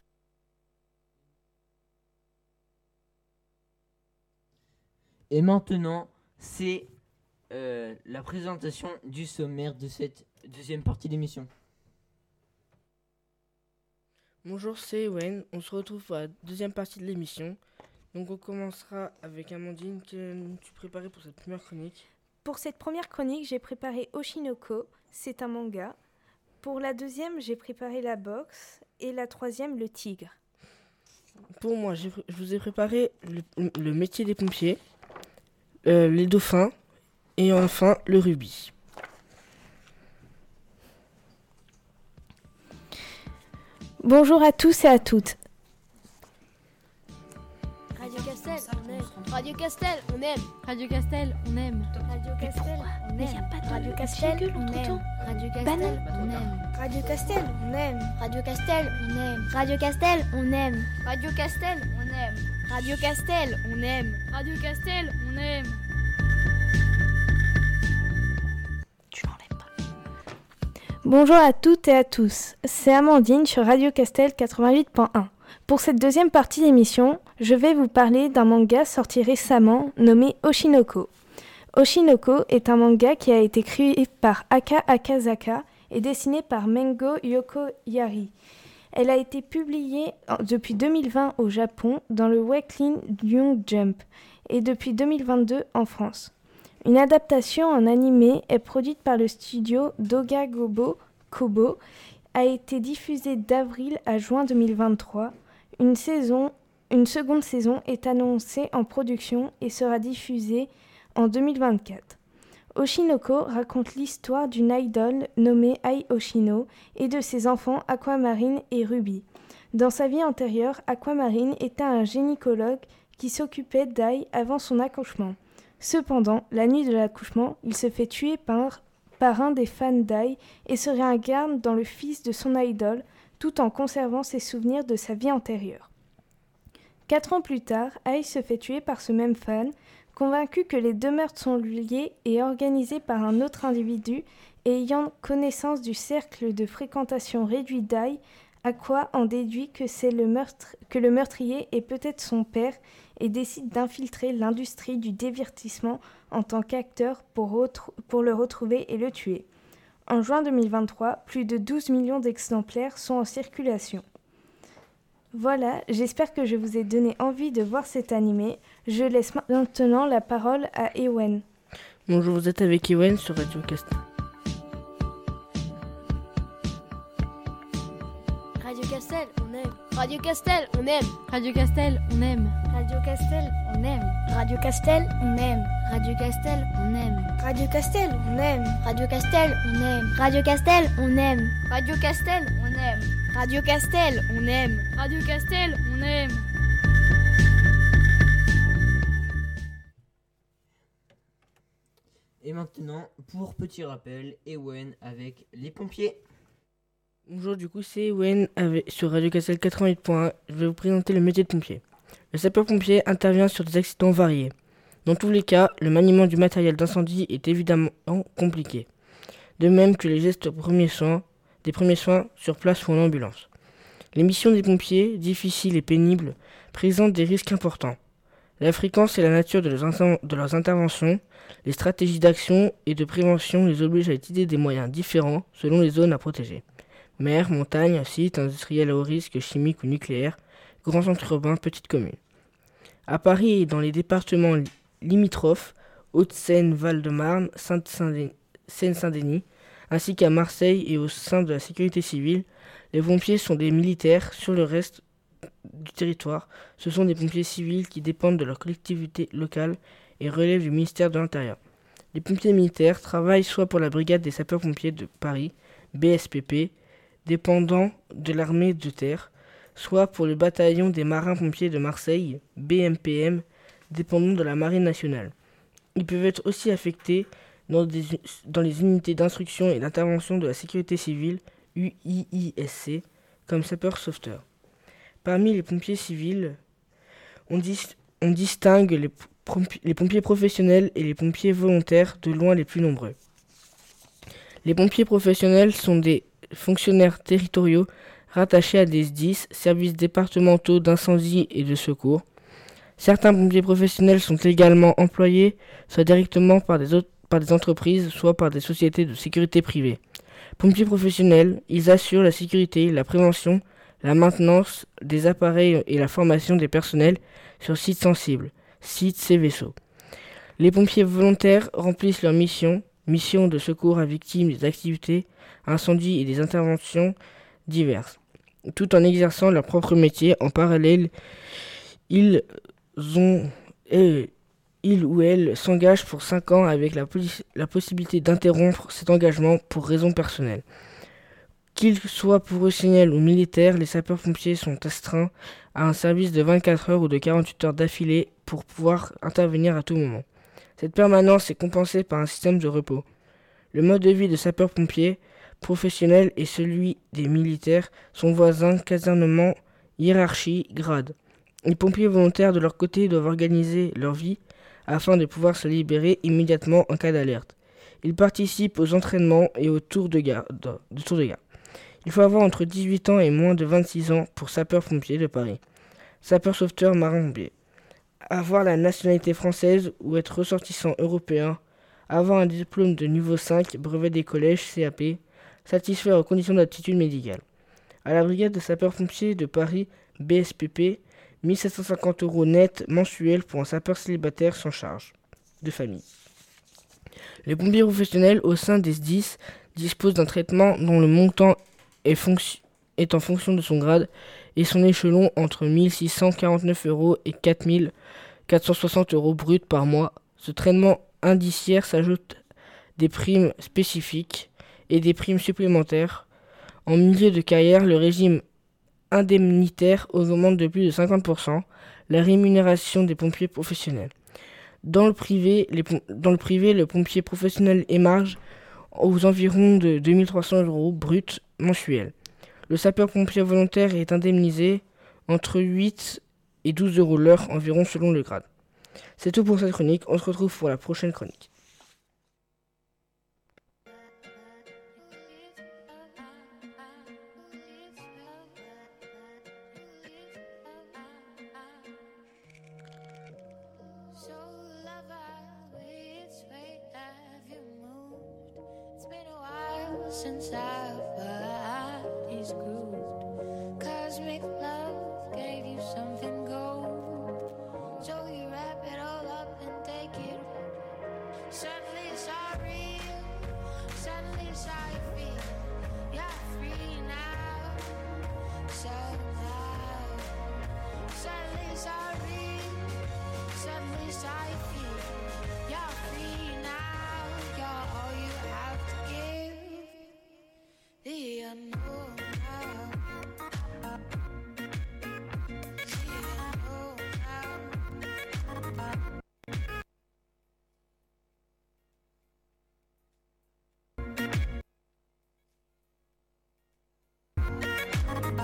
Et maintenant, c'est euh, la présentation du sommaire de cette deuxième partie d'émission. Bonjour, c'est Ewen. On se retrouve pour la deuxième partie de l'émission. Donc on commencera avec Amandine. Que tu préparé pour cette première chronique? Pour cette première chronique, j'ai préparé Oshinoko, c'est un manga. Pour la deuxième, j'ai préparé la boxe. Et la troisième, le tigre. Pour moi, je vous ai préparé le, le métier des pompiers, euh, les dauphins et enfin le rubis. Bonjour à tous et à toutes. Castel, on aime. Radio Castel, on aime. Radio Castel, on aime. Radio Castel, on aime. Radio Castel, on aime. Radio Castel, on aime. Radio Castel, on aime. Radio Castel, on aime. Radio Castel, on aime. Radio Castel, on aime. Radio Castel, on aime. Radio Castel, on aime. Bonjour à toutes et à tous. C'est Amandine sur Radio Castel 88.1. Pour cette deuxième partie d'émission, je vais vous parler d'un manga sorti récemment nommé Oshinoko. Oshinoko est un manga qui a été créé par Aka Akazaka et dessiné par Mengo Yokoyari. Elle a été publiée depuis 2020 au Japon dans le Weekly Young Jump et depuis 2022 en France. Une adaptation en animé est produite par le studio Doga Gobo Kobo, a été diffusée d'avril à juin 2023. Une, seconde saison est annoncée en production et sera diffusée en 2024. Oshinoko raconte l'histoire d'une idole nommée Ai Oshino et de ses enfants Aquamarine et Ruby. Dans sa vie antérieure, Aquamarine était un gynécologue qui s'occupait d'Ai avant son accouchement. Cependant, la nuit de l'accouchement, il se fait tuer par par un des fans d'Ai et se réincarne dans le fils de son idole tout en conservant ses souvenirs de sa vie antérieure. Quatre ans plus tard, Ai se fait tuer par ce même fan, convaincu que les deux meurtres sont liés et organisés par un autre individu et ayant connaissance du cercle de fréquentation réduit d'Ai, à quoi en déduit que le meurtrier est peut-être son père et décide d'infiltrer l'industrie du divertissement en tant qu'acteur pour le retrouver et le tuer. En juin 2023, plus de 12 millions d'exemplaires sont en circulation. Voilà, j'espère que je vous ai donné envie de voir cet animé. Je laisse maintenant la parole à Ewen. Bonjour, vous êtes avec Ewen sur Radio. Castel, on aime. Radio Castel, on aime. Radio Castel, on aime. Radio Castel, on aime. Radio Castel, on aime. Radio Castel, on aime. Radio Castel, on aime. Radio Castel, on aime. Radio Castel, on aime. Radio Castel, on aime. Radio Castel, on aime. Radio Castel, on aime. Et maintenant, pour petit rappel, Ewen avec les pompiers. Bonjour, du coup, c'est avec, sur Radio Castel 88.1. Je vais vous présenter le métier de pompier. Le sapeur-pompier intervient sur des accidents variés. Dans tous les cas, le maniement du matériel d'incendie est évidemment compliqué. De même que les gestes premiers soins, des premiers soins sur place ou en ambulance. Les missions des pompiers, difficiles et pénibles, présentent des risques importants. La fréquence et la nature de leurs, de leurs interventions, les stratégies d'action et de prévention les obligent à utiliser des moyens différents selon les zones à protéger. Mer, montagne, sites industriels à haut risque chimique ou nucléaire, grands centres urbains, petites communes. À Paris et dans les départements limitrophes, Haute-Seine, Val-de-Marne, Seine-Saint-Denis, ainsi qu'à Marseille et au sein de la sécurité civile, les pompiers sont des militaires. Sur le reste du territoire, ce sont des pompiers civils qui dépendent de leur collectivité locale et relèvent du ministère de l'Intérieur. Les pompiers militaires travaillent soit pour la brigade des sapeurs-pompiers de Paris, BSPP, dépendant de l'armée de terre, soit pour le bataillon des marins-pompiers de Marseille, BMPM, dépendant de la marine nationale. Ils peuvent être aussi affectés dans, les unités d'instruction et d'intervention de la sécurité civile, UIISC, comme sapeurs-sauveteurs. Parmi les pompiers civils, on, distingue les pompiers professionnels et les pompiers volontaires de loin les plus nombreux. Les pompiers professionnels sont des fonctionnaires territoriaux rattachés à des SDIS, services départementaux d'incendie et de secours. Certains pompiers professionnels sont également employés soit directement par des, entreprises, soit par des sociétés de sécurité privée. Pompiers professionnels, ils assurent la sécurité, la prévention, la maintenance des appareils et la formation des personnels sur sites sensibles, sites et vaisseaux. Les pompiers volontaires remplissent leur mission, mission de secours à victimes des activités, incendies et des interventions diverses. Tout en exerçant leur propre métier en parallèle, ils ont il ou elle s'engage pour 5 ans avec la, la possibilité d'interrompre cet engagement pour raisons personnelles. Qu'ils soient professionnels ou militaires, les sapeurs-pompiers sont astreints à un service de 24 heures ou de 48 heures d'affilée pour pouvoir intervenir à tout moment. Cette permanence est compensée par un système de repos. Le mode de vie de sapeur-pompier professionnel et celui des militaires sont voisins, casernement, hiérarchie, grade. Les pompiers volontaires de leur côté doivent organiser leur vie afin de pouvoir se libérer immédiatement en cas d'alerte. Ils participent aux entraînements et aux tours de garde. De, tours de garde. Il faut avoir entre 18 ans et moins de 26 ans pour sapeur-pompier de Paris. Sapeur-sauveteur marin-pompier. Avoir la nationalité française ou être ressortissant européen. Avoir un diplôme de niveau 5, brevet des collèges, CAP. Satisfaire aux conditions d'aptitude médicale. À la brigade de sapeurs-pompiers de Paris, BSPP, 1750 euros net mensuels pour un sapeur célibataire sans charge de famille. Les pompiers professionnels au sein des SDIS disposent d'un traitement dont le montant est, est, en fonction de son grade et son échelon entre 1649 euros et 4460 euros bruts par mois. Ce traitement indiciaire s'ajoute des primes spécifiques et des primes supplémentaires. En milieu de carrière, le régime indemnitaire augmente de plus de 50% la rémunération des pompiers professionnels. Dans le privé, dans le, privé le pompier professionnel émarge aux environs de 2300 euros bruts mensuels. Le sapeur-pompier volontaire est indemnisé entre 8 et 12 euros l'heure environ selon le grade. C'est tout pour cette chronique, on se retrouve pour la prochaine chronique. Since our bodies grooved. Cosmic love gave you something gold. So you wrap it all up and take it. Suddenly it's real. Suddenly it's you. You're free now. Somehow. Suddenly it's real. Suddenly it's feel. You're free now.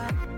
Bye.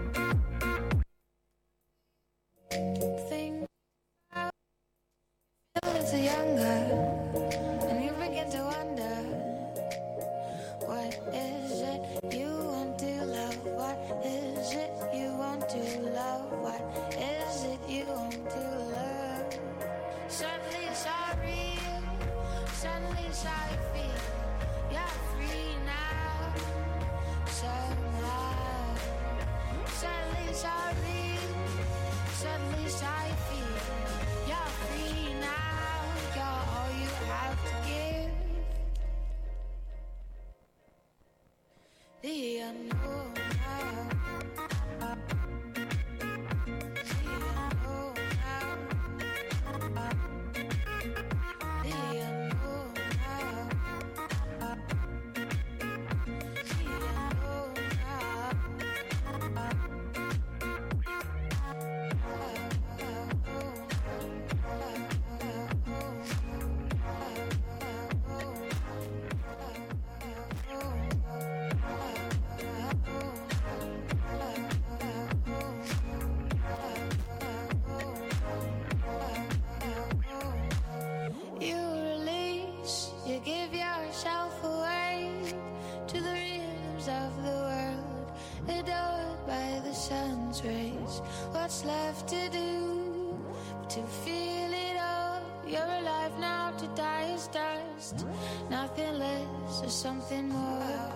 Left to do but to feel it all? You're alive now, to die is dust. Nothing less or something more.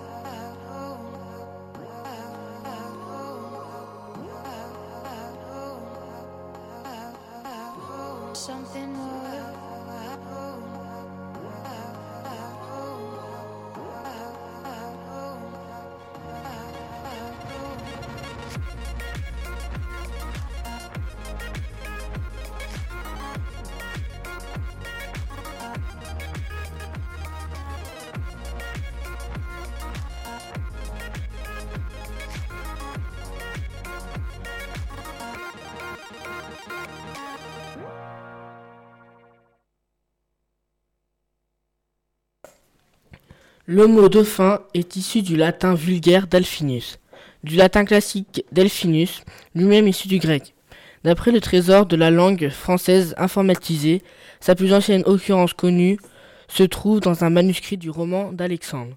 Something Le mot dauphin est issu du latin vulgaire delphinus, du latin classique delphinus, lui-même issu du grec. D'après le trésor de la langue française informatisée, sa plus ancienne occurrence connue se trouve dans un manuscrit du roman d'Alexandre.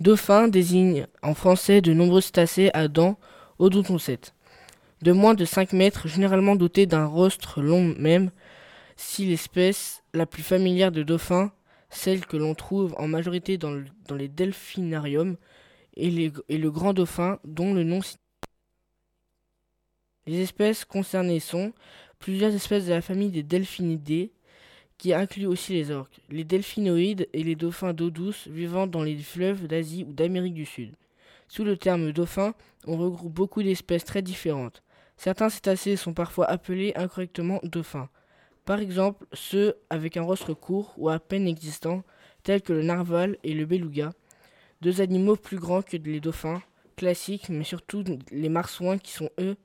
Dauphin désigne en français de nombreux cétacés à dents odontocètes, de moins de 5 mètres, généralement dotés d'un rostre long même, si l'espèce la plus familière de dauphin celle que l'on trouve en majorité dans, le- dans les delphinariums, et, le grand dauphin, dont le nom. Les espèces concernées sont plusieurs espèces de la famille des delphinidés, qui inclut aussi les orques, les delphinoïdes et les dauphins d'eau douce vivant dans les fleuves d'Asie ou d'Amérique du Sud. Sous le terme dauphin, on regroupe beaucoup d'espèces très différentes. Certains cétacés sont parfois appelés incorrectement dauphins. Par exemple, ceux avec un rostre court ou à peine existant, tels que le narval et le beluga, deux animaux plus grands que les dauphins classiques, mais surtout les marsouins qui sont eux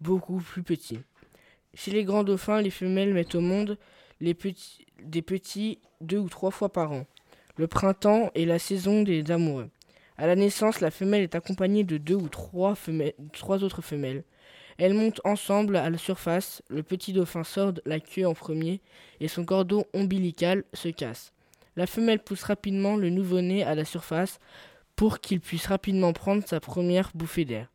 beaucoup plus petits. Chez les grands dauphins, les femelles mettent au monde des petits deux ou trois fois par an. Le printemps est la saison des amoureux. À la naissance, la femelle est accompagnée de deux ou trois autres femelles. Elles montent ensemble à la surface, le petit dauphin sort la queue en premier et son cordon ombilical se casse. La femelle pousse rapidement le nouveau-né à la surface pour qu'il puisse rapidement prendre sa première bouffée d'air.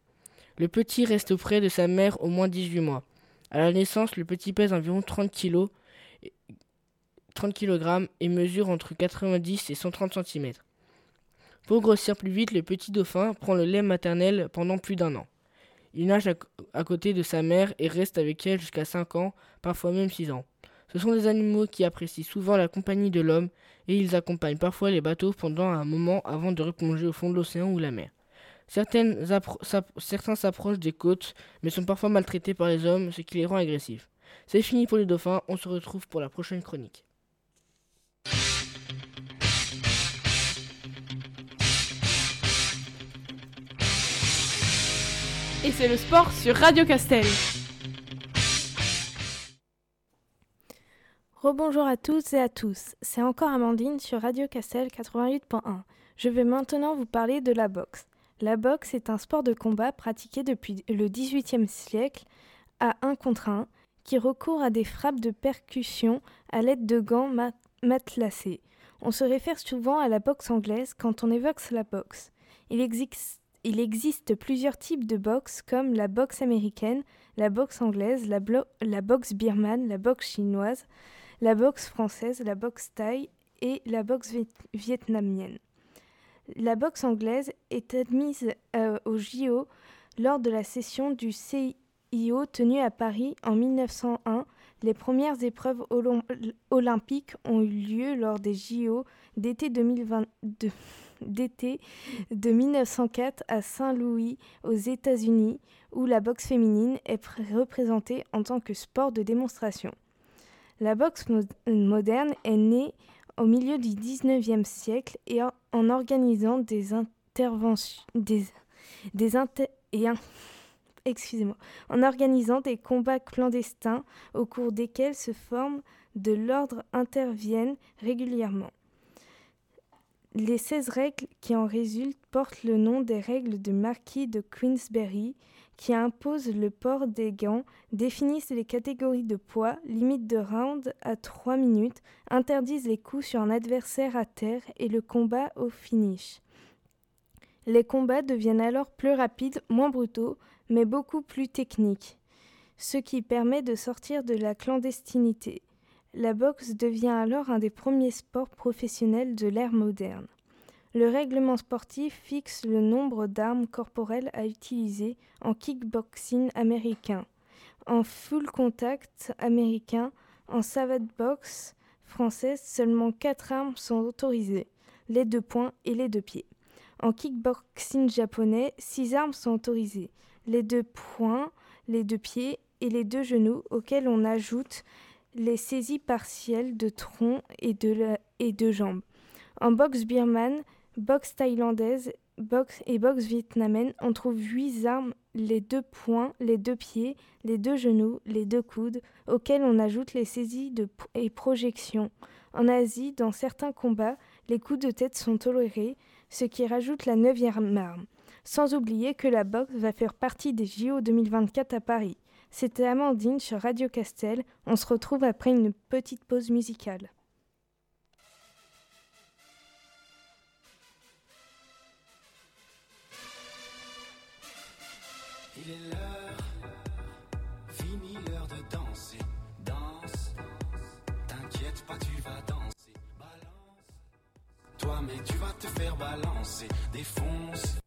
Le petit reste auprès de sa mère au moins 18 mois. À la naissance, le petit pèse environ 30 kg, 30 kg et mesure entre 90 et 130 cm. Pour grossir plus vite, le petit dauphin prend le lait maternel pendant plus d'un an. Il nage à, côté de sa mère et reste avec elle jusqu'à 5 ans, parfois même 6 ans. Ce sont des animaux qui apprécient souvent la compagnie de l'homme et ils accompagnent parfois les bateaux pendant un moment avant de replonger au fond de l'océan ou la mer. Certains s'approchent des côtes mais sont parfois maltraités par les hommes, ce qui les rend agressifs. C'est fini pour les dauphins, on se retrouve pour la prochaine chronique. Et c'est le sport sur Radio Castel. Rebonjour à toutes et à tous, c'est encore Amandine sur Radio Castel 88.1. Je vais maintenant vous parler de la boxe. La boxe est un sport de combat pratiqué depuis le XVIIIe siècle à un contre un qui recourt à des frappes de percussion à l'aide de gants mat- matelassés. On se réfère souvent à la boxe anglaise quand on évoque la boxe. Il existe, il existe plusieurs types de boxe comme la boxe américaine, la boxe anglaise, la, boxe birmane, la boxe chinoise, la boxe française, la boxe thaï et la boxe viet- vietnamienne. La boxe anglaise est admise euh, au JO lors de la session du CIO tenue à Paris en 1901. Les premières épreuves olympiques ont eu lieu lors des JO d'été 2022 d'été de 1904 à Saint-Louis aux États-Unis où la boxe féminine est pr- représentée en tant que sport de démonstration. La boxe mo- moderne est née au milieu du XIXe siècle et en, organisant des interventions, des, des excusez-moi, en organisant des combats clandestins au cours desquels se formes de l'ordre interviennent régulièrement. Les 16 règles qui en résultent portent le nom des règles de Marquis de Queensberry, qui imposent le port des gants, définissent les catégories de poids, limitent de round à 3 minutes, interdisent les coups sur un adversaire à terre et le combat au finish. Les combats deviennent alors plus rapides, moins brutaux, mais beaucoup plus techniques, ce qui permet de sortir de la clandestinité. La boxe devient alors un des premiers sports professionnels de l'ère moderne. Le règlement sportif fixe le nombre d'armes corporelles à utiliser en kickboxing américain, en full contact américain, en savate box française, seulement 4 armes sont autorisées, les deux poings et les deux pieds. En kickboxing japonais, 6 armes sont autorisées, les deux poings, les deux pieds et les deux genoux auxquels on ajoute les saisies partielles de tronc et de, et de jambes. En boxe birmane, boxe thaïlandaise boxe et boxe vietnamienne, on trouve huit armes, les deux poings, les deux pieds, les deux genoux, les deux coudes, auxquels on ajoute les saisies de et projections. En Asie, dans certains combats, les coups de tête sont tolérés, ce qui rajoute la neuvième arme. Sans oublier que la boxe va faire partie des JO 2024 à Paris. C'était Amandine sur Radio Castel. On se retrouve après une petite pause musicale. Il est l'heure, fini l'heure de danser. Danse, t'inquiète pas, tu vas danser. Balance, toi, mais tu vas te faire balancer. Défonce.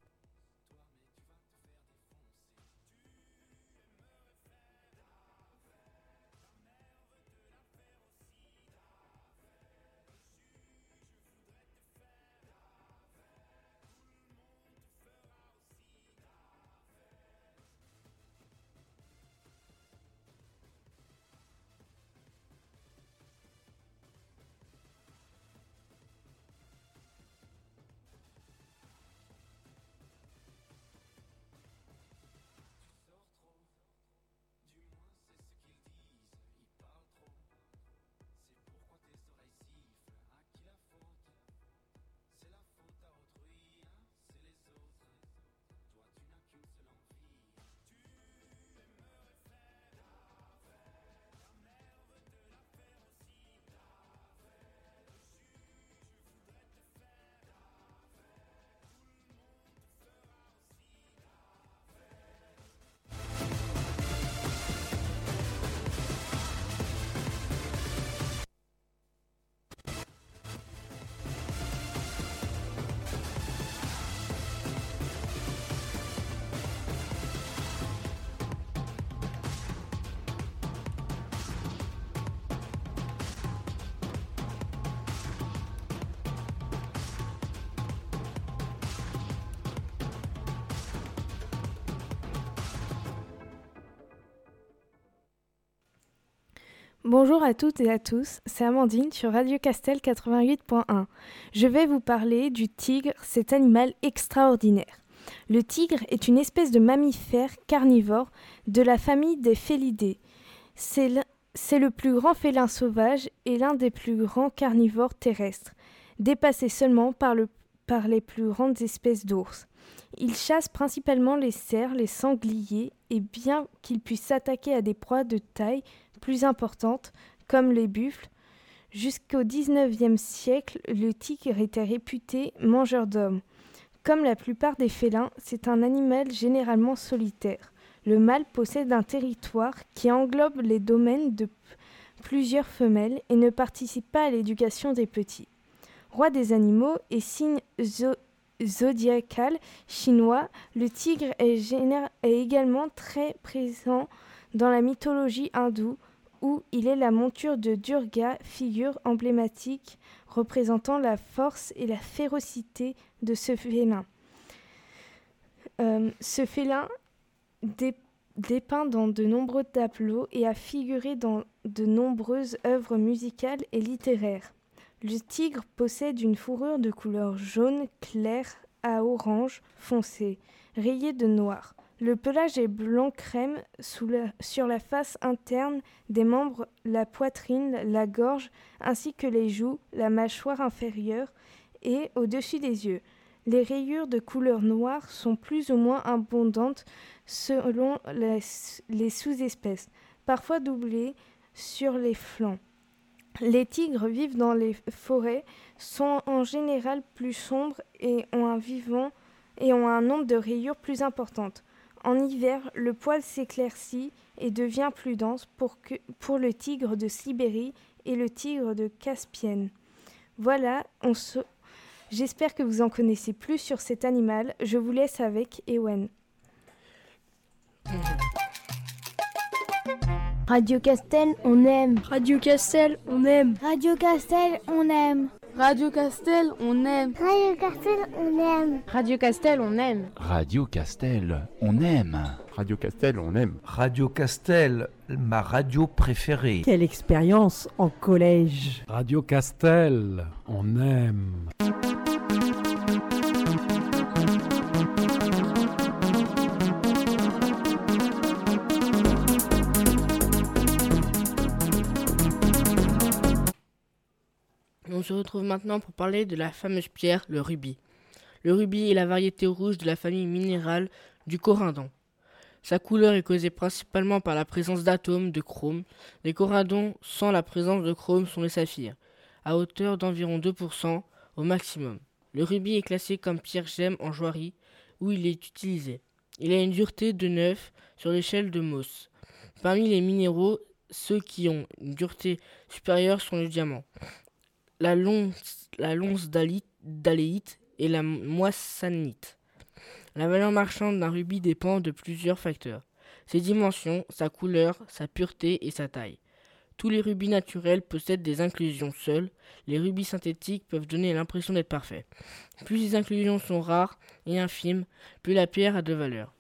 Bonjour à toutes et à tous, c'est Amandine sur Radio Castel 88.1. Je vais vous parler du tigre, cet animal extraordinaire. Le tigre est une espèce de mammifère carnivore de la famille des félidés. C'est le, plus grand félin sauvage et l'un des plus grands carnivores terrestres, dépassé seulement par, par les plus grandes espèces d'ours. Il chasse principalement les cerfs, les sangliers, et bien qu'il puisse s'attaquer à des proies de taille plus importante, comme les buffles. Jusqu'au XIXe siècle, le tigre était réputé mangeur d'hommes. Comme la plupart des félins, c'est un animal généralement solitaire. Le mâle possède un territoire qui englobe les domaines de plusieurs femelles et ne participe pas à l'éducation des petits. Roi des animaux et signe zo zodiacal chinois, le tigre est, est également très présent dans la mythologie hindoue, où il est la monture de Durga, figure emblématique représentant la force et la férocité de ce félin. Euh, ce félin dé dépeint dans de nombreux tableaux et a figuré dans de nombreuses œuvres musicales et littéraires. Le tigre possède une fourrure de couleur jaune clair à orange foncé, rayée de noir. Le pelage est blanc crème sur la face interne des membres, la poitrine, la gorge, ainsi que les joues, la mâchoire inférieure et au-dessus des yeux. Les rayures de couleur noire sont plus ou moins abondantes selon les, les sous-espèces, parfois doublées sur les flancs. Les tigres vivent dans les forêts, sont en général plus sombres et ont un vivant et ont un nombre de rayures plus importantes. En hiver, le poil s'éclaircit et devient plus dense pour, que, pour le tigre de Sibérie et le tigre de Caspienne. Voilà, on se... j'espère que vous en connaissez plus sur cet animal. Je vous laisse avec Ewen. Radio Castel, on aime. Radio Castel, on aime. Radio Castel, on aime. Radio Castel, on aime. Radio Castel, on aime. Radio Castel, on aime. Radio Castel, on aime. Radio Castel, on aime. Radio Castel, ma radio préférée. Quelle expérience en collège. Radio Castel, on aime. On se retrouve maintenant pour parler de la fameuse pierre, le rubis. Le rubis est la variété rouge de la famille minérale du corindon. Sa couleur est causée principalement par la présence d'atomes de chrome. Les corindons sans la présence de chrome sont les saphirs, à hauteur d'environ 2% au maximum. Le rubis est classé comme pierre gemme en joaillerie, où il est utilisé. Il a une dureté de 9 sur l'échelle de Mohs. Parmi les minéraux, ceux qui ont une dureté supérieure sont le diamant, la lonce, la d'aléite et la moissanite. La valeur marchande d'un rubis dépend de plusieurs facteurs. Ses dimensions, sa couleur, sa pureté et sa taille. Tous les rubis naturels possèdent des inclusions seules. Les rubis synthétiques peuvent donner l'impression d'être parfaits. Plus les inclusions sont rares et infimes, plus la pierre a de valeur.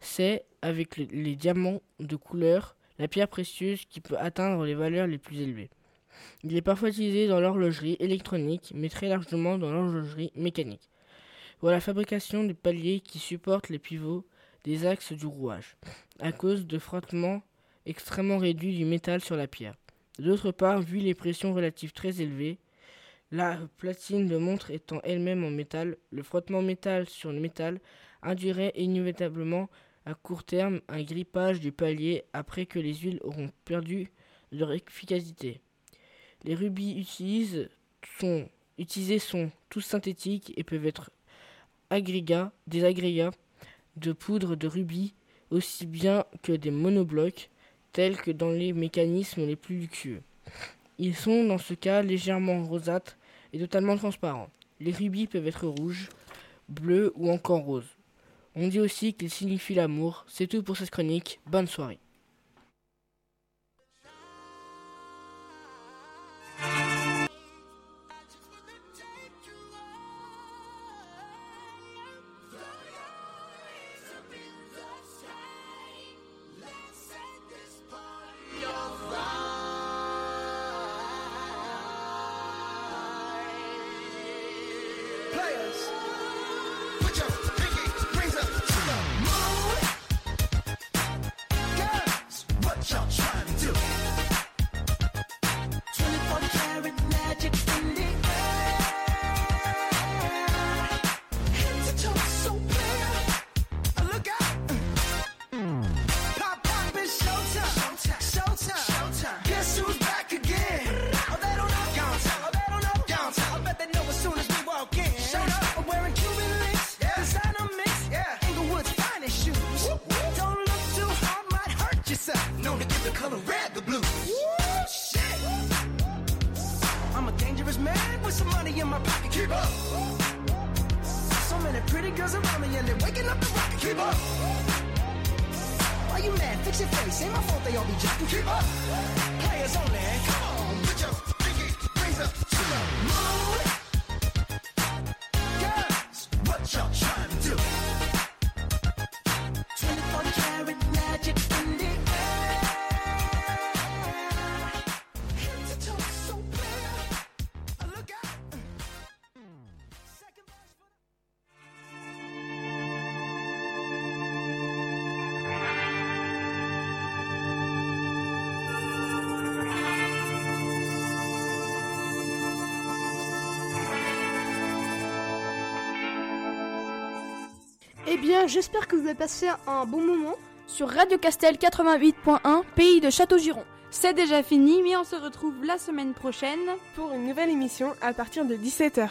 C'est, avec les diamants de couleur, la pierre précieuse qui peut atteindre les valeurs les plus élevées. Il est parfois utilisé dans l'horlogerie électronique, mais très largement dans l'horlogerie mécanique. Pour la fabrication des paliers qui supportent les pivots des axes du rouage, à cause de frottements extrêmement réduits du métal sur la pierre. D'autre part, vu les pressions relatives très élevées, la platine de montre étant elle-même en métal, le frottement métal sur le métal induirait inévitablement à court terme un grippage du palier après que les huiles auront perdu leur efficacité. Les rubis utilisés sont, tous synthétiques et peuvent être agrégats, des agrégats de poudre de rubis aussi bien que des monoblocs tels que dans les mécanismes les plus luxueux. Ils sont dans ce cas légèrement rosâtres et totalement transparents. Les rubis peuvent être rouges, bleus ou encore roses. On dit aussi qu'ils signifient l'amour. C'est tout pour cette chronique. Bonne soirée. bien, j'espère que vous avez passé un bon moment sur Radio Castel 88.1, pays de Château-Giron. C'est déjà fini, mais on se retrouve la semaine prochaine pour une nouvelle émission à partir de 17h.